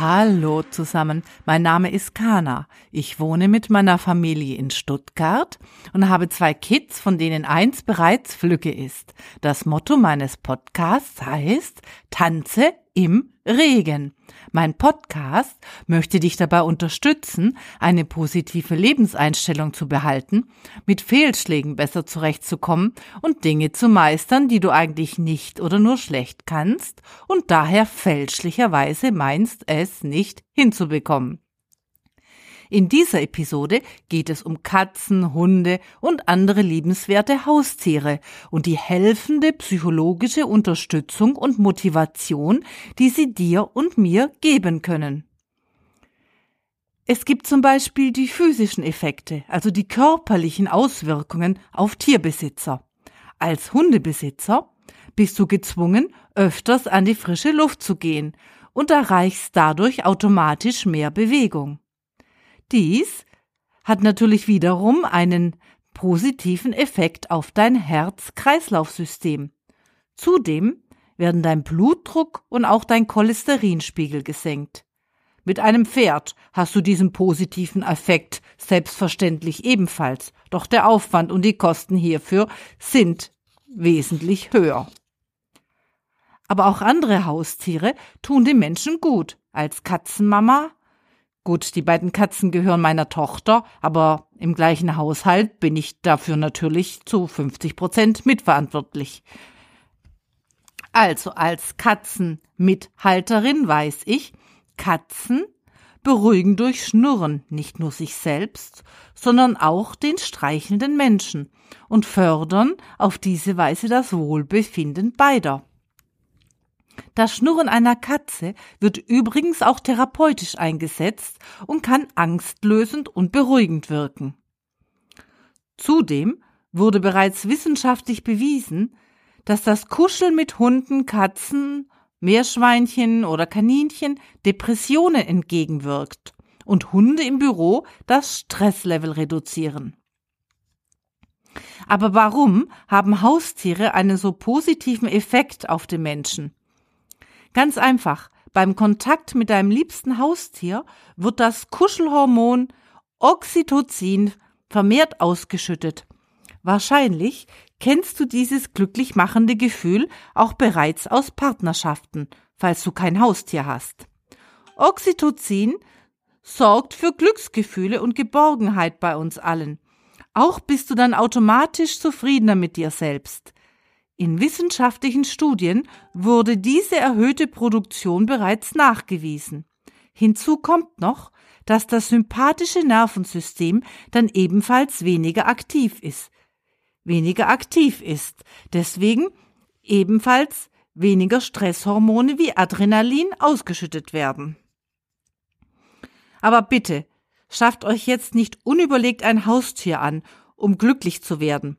Hallo zusammen, mein Name ist Kana. Ich wohne mit meiner Familie in Stuttgart und habe zwei Kids, von denen eins bereits Flücke ist. Das Motto meines Podcasts heißt Tanze im Regen. Mein Podcast möchte dich dabei unterstützen, eine positive Lebenseinstellung zu behalten, mit Fehlschlägen besser zurechtzukommen und Dinge zu meistern, die du eigentlich nicht oder nur schlecht kannst und daher fälschlicherweise meinst, es nicht hinzubekommen. In dieser Episode geht es um Katzen, Hunde und andere liebenswerte Haustiere und die helfende psychologische Unterstützung und Motivation, die sie dir und mir geben können. Es gibt zum Beispiel die physischen Effekte, also die körperlichen Auswirkungen auf Tierbesitzer. Als Hundebesitzer bist du gezwungen, öfters an die frische Luft zu gehen und erreichst dadurch automatisch mehr Bewegung. Dies hat natürlich wiederum einen positiven Effekt auf dein Herz-Kreislauf-System. Zudem werden dein Blutdruck und auch dein Cholesterinspiegel gesenkt. Mit einem Pferd hast du diesen positiven Effekt selbstverständlich ebenfalls, doch der Aufwand und die Kosten hierfür sind wesentlich höher. Aber auch andere Haustiere tun dem Menschen gut. Als Katzenmama Gut, die beiden Katzen gehören meiner Tochter, aber im gleichen Haushalt bin ich dafür natürlich zu 50 Prozent mitverantwortlich. Also als Katzenmithalterin weiß ich, Katzen beruhigen durch Schnurren nicht nur sich selbst, sondern auch den streichelnden Menschen und fördern auf diese Weise das Wohlbefinden beider. Das Schnurren einer Katze wird übrigens auch therapeutisch eingesetzt und kann angstlösend und beruhigend wirken. Zudem wurde bereits wissenschaftlich bewiesen, dass das Kuscheln mit Hunden, Katzen, Meerschweinchen oder Kaninchen Depressionen entgegenwirkt und Hunde im Büro das Stresslevel reduzieren. Aber warum haben Haustiere einen so positiven Effekt auf den Menschen? Ganz einfach. Beim Kontakt mit deinem liebsten Haustier wird das Kuschelhormon Oxytocin vermehrt ausgeschüttet. Wahrscheinlich kennst du dieses glücklich machende Gefühl auch bereits aus Partnerschaften, falls du kein Haustier hast. Oxytocin sorgt für Glücksgefühle und Geborgenheit bei uns allen. Auch bist du dann automatisch zufriedener mit dir selbst. In wissenschaftlichen Studien wurde diese erhöhte Produktion bereits nachgewiesen. Hinzu kommt noch, dass das sympathische Nervensystem dann ebenfalls weniger aktiv ist. Weniger aktiv ist. Deswegen ebenfalls weniger Stresshormone wie Adrenalin ausgeschüttet werden. Aber bitte, schafft euch jetzt nicht unüberlegt ein Haustier an, um glücklich zu werden.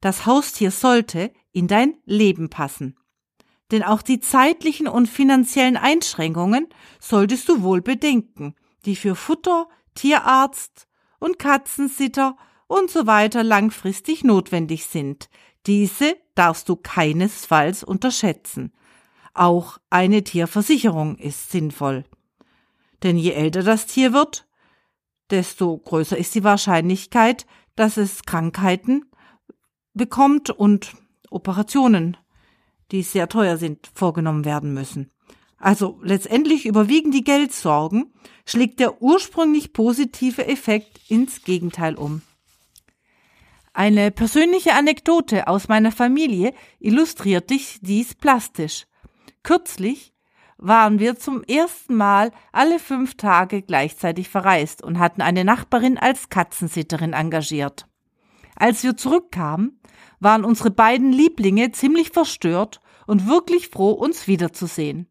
Das Haustier sollte in dein Leben passen. Denn auch die zeitlichen und finanziellen Einschränkungen solltest du wohl bedenken, die für Futter, Tierarzt und Katzensitter und so weiter langfristig notwendig sind. Diese darfst du keinesfalls unterschätzen. Auch eine Tierversicherung ist sinnvoll. Denn je älter das Tier wird, desto größer ist die Wahrscheinlichkeit, dass es Krankheiten bekommt und Operationen, die sehr teuer sind, vorgenommen werden müssen. Also letztendlich überwiegen die Geldsorgen, schlägt der ursprünglich positive Effekt ins Gegenteil um. Eine persönliche Anekdote aus meiner Familie illustriert dich dies plastisch. Kürzlich waren wir zum ersten Mal alle fünf Tage gleichzeitig verreist und hatten eine Nachbarin als Katzensitterin engagiert. Als wir zurückkamen, waren unsere beiden Lieblinge ziemlich verstört und wirklich froh, uns wiederzusehen.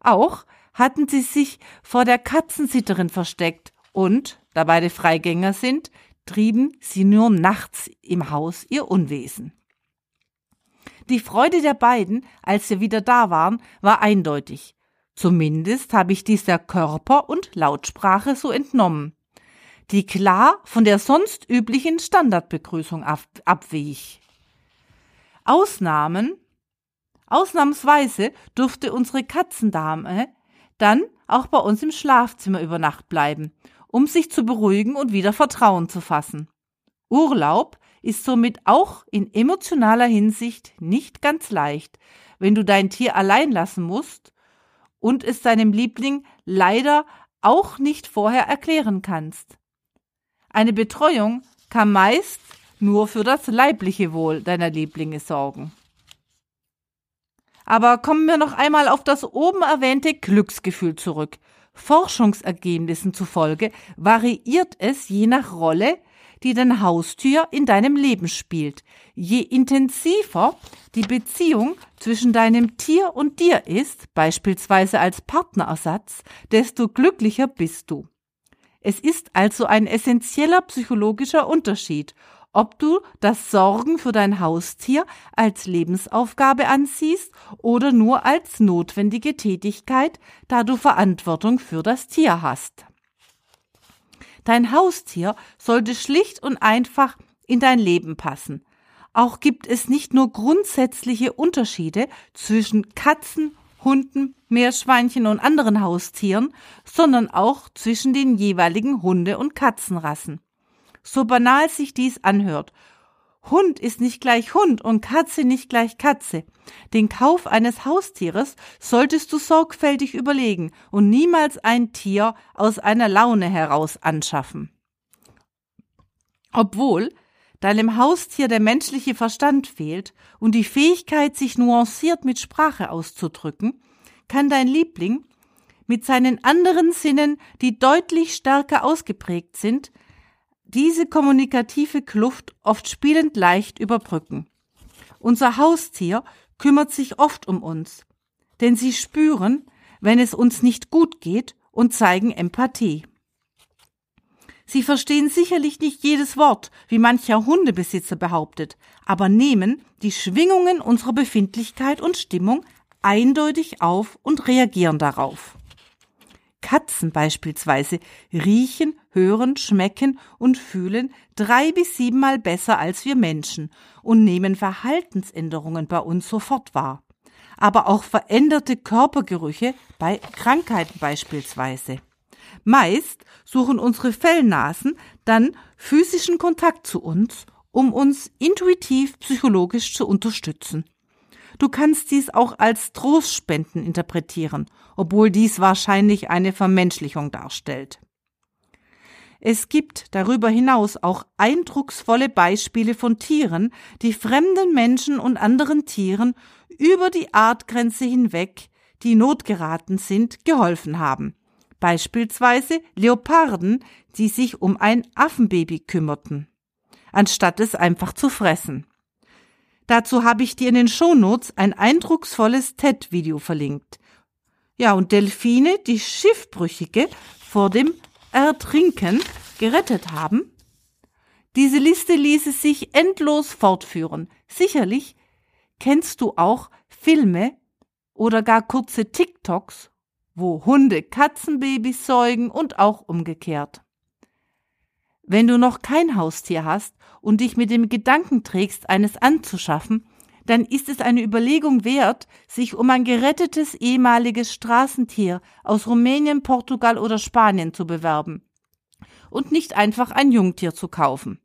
Auch hatten sie sich vor der Katzensitterin versteckt und, da beide Freigänger sind, trieben sie nur nachts im Haus ihr Unwesen. Die Freude der beiden, als wir wieder da waren, war eindeutig. Zumindest habe ich dies der Körper- und Lautsprache so entnommen, die klar von der sonst üblichen Standardbegrüßung ab abwich. Ausnahmen Ausnahmsweise durfte unsere Katzendame dann auch bei uns im Schlafzimmer über Nacht bleiben, um sich zu beruhigen und wieder Vertrauen zu fassen. Urlaub ist somit auch in emotionaler Hinsicht nicht ganz leicht, wenn du dein Tier allein lassen musst und es deinem Liebling leider auch nicht vorher erklären kannst. Eine Betreuung kann meist nur für das leibliche Wohl deiner Lieblinge sorgen. Aber kommen wir noch einmal auf das oben erwähnte Glücksgefühl zurück. Forschungsergebnissen zufolge variiert es je nach Rolle, die dein Haustier in deinem Leben spielt. Je intensiver die Beziehung zwischen deinem Tier und dir ist, beispielsweise als Partnerersatz, desto glücklicher bist du. Es ist also ein essentieller psychologischer Unterschied, ob du das Sorgen für dein Haustier als Lebensaufgabe ansiehst oder nur als notwendige Tätigkeit, da du Verantwortung für das Tier hast. Dein Haustier sollte schlicht und einfach in dein Leben passen. Auch gibt es nicht nur grundsätzliche Unterschiede zwischen Katzen, Hunden, Meerschweinchen und anderen Haustieren, sondern auch zwischen den jeweiligen Hunde- und Katzenrassen. So banal sich dies anhört, Hund ist nicht gleich Hund und Katze nicht gleich Katze. Den Kauf eines Haustieres solltest du sorgfältig überlegen und niemals ein Tier aus einer Laune heraus anschaffen. Obwohl deinem Haustier der menschliche Verstand fehlt und die Fähigkeit, sich nuanciert mit Sprache auszudrücken, kann dein Liebling mit seinen anderen Sinnen, die deutlich stärker ausgeprägt sind, diese kommunikative Kluft oft spielend leicht überbrücken. Unser Haustier kümmert sich oft um uns, denn sie spüren, wenn es uns nicht gut geht und zeigen Empathie. Sie verstehen sicherlich nicht jedes Wort, wie mancher Hundebesitzer behauptet, aber nehmen die Schwingungen unserer Befindlichkeit und Stimmung eindeutig auf und reagieren darauf. Katzen beispielsweise riechen, hören, schmecken und fühlen drei bis siebenmal besser als wir Menschen und nehmen Verhaltensänderungen bei uns sofort wahr. Aber auch veränderte Körpergerüche bei Krankheiten beispielsweise. Meist suchen unsere Fellnasen dann physischen Kontakt zu uns, um uns intuitiv psychologisch zu unterstützen. Du kannst dies auch als Trostspenden interpretieren, obwohl dies wahrscheinlich eine Vermenschlichung darstellt. Es gibt darüber hinaus auch eindrucksvolle Beispiele von Tieren, die fremden Menschen und anderen Tieren über die Artgrenze hinweg, die notgeraten sind, geholfen haben. Beispielsweise Leoparden, die sich um ein Affenbaby kümmerten, anstatt es einfach zu fressen. Dazu habe ich dir in den Shownotes ein eindrucksvolles TED-Video verlinkt. Ja, und Delfine, die Schiffbrüchige vor dem Ertrinken gerettet haben. Diese Liste ließe sich endlos fortführen. Sicherlich kennst du auch Filme oder gar kurze TikToks, wo Hunde Katzenbabys säugen und auch umgekehrt. Wenn du noch kein Haustier hast und dich mit dem Gedanken trägst, eines anzuschaffen, dann ist es eine Überlegung wert, sich um ein gerettetes ehemaliges Straßentier aus Rumänien, Portugal oder Spanien zu bewerben und nicht einfach ein Jungtier zu kaufen.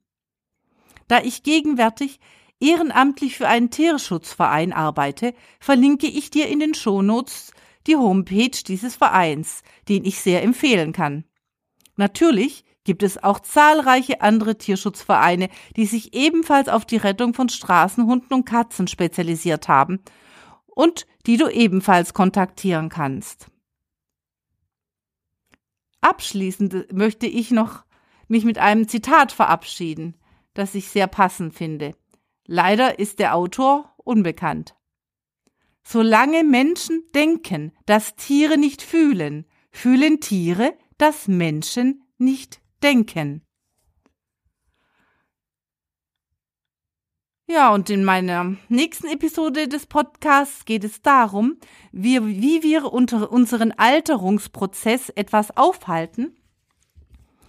Da ich gegenwärtig ehrenamtlich für einen Tierschutzverein arbeite, verlinke ich dir in den Shownotes die Homepage dieses Vereins, den ich sehr empfehlen kann. Natürlich gibt es auch zahlreiche andere Tierschutzvereine, die sich ebenfalls auf die Rettung von Straßenhunden und Katzen spezialisiert haben und die du ebenfalls kontaktieren kannst. Abschließend möchte ich noch mich mit einem Zitat verabschieden, das ich sehr passend finde. Leider ist der Autor unbekannt. Solange Menschen denken, dass Tiere nicht fühlen, fühlen Tiere, dass Menschen nicht denken. Ja, und in meiner nächsten Episode des Podcasts geht es darum, wie, wie wir unter unseren Alterungsprozess etwas aufhalten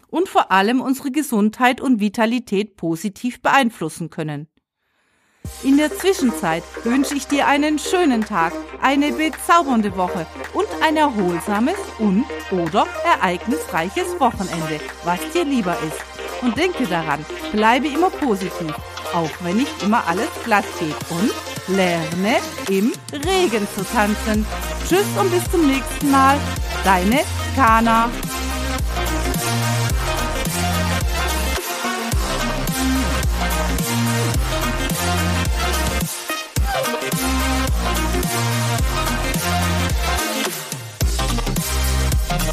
und vor allem unsere Gesundheit und Vitalität positiv beeinflussen können. In der Zwischenzeit wünsche ich dir einen schönen Tag, eine bezaubernde Woche und ein erholsames und oder ereignisreiches Wochenende, was dir lieber ist. Und denke daran, bleibe immer positiv, auch wenn nicht immer alles glatt geht und lerne im Regen zu tanzen. Tschüss und bis zum nächsten Mal. Deine Kana.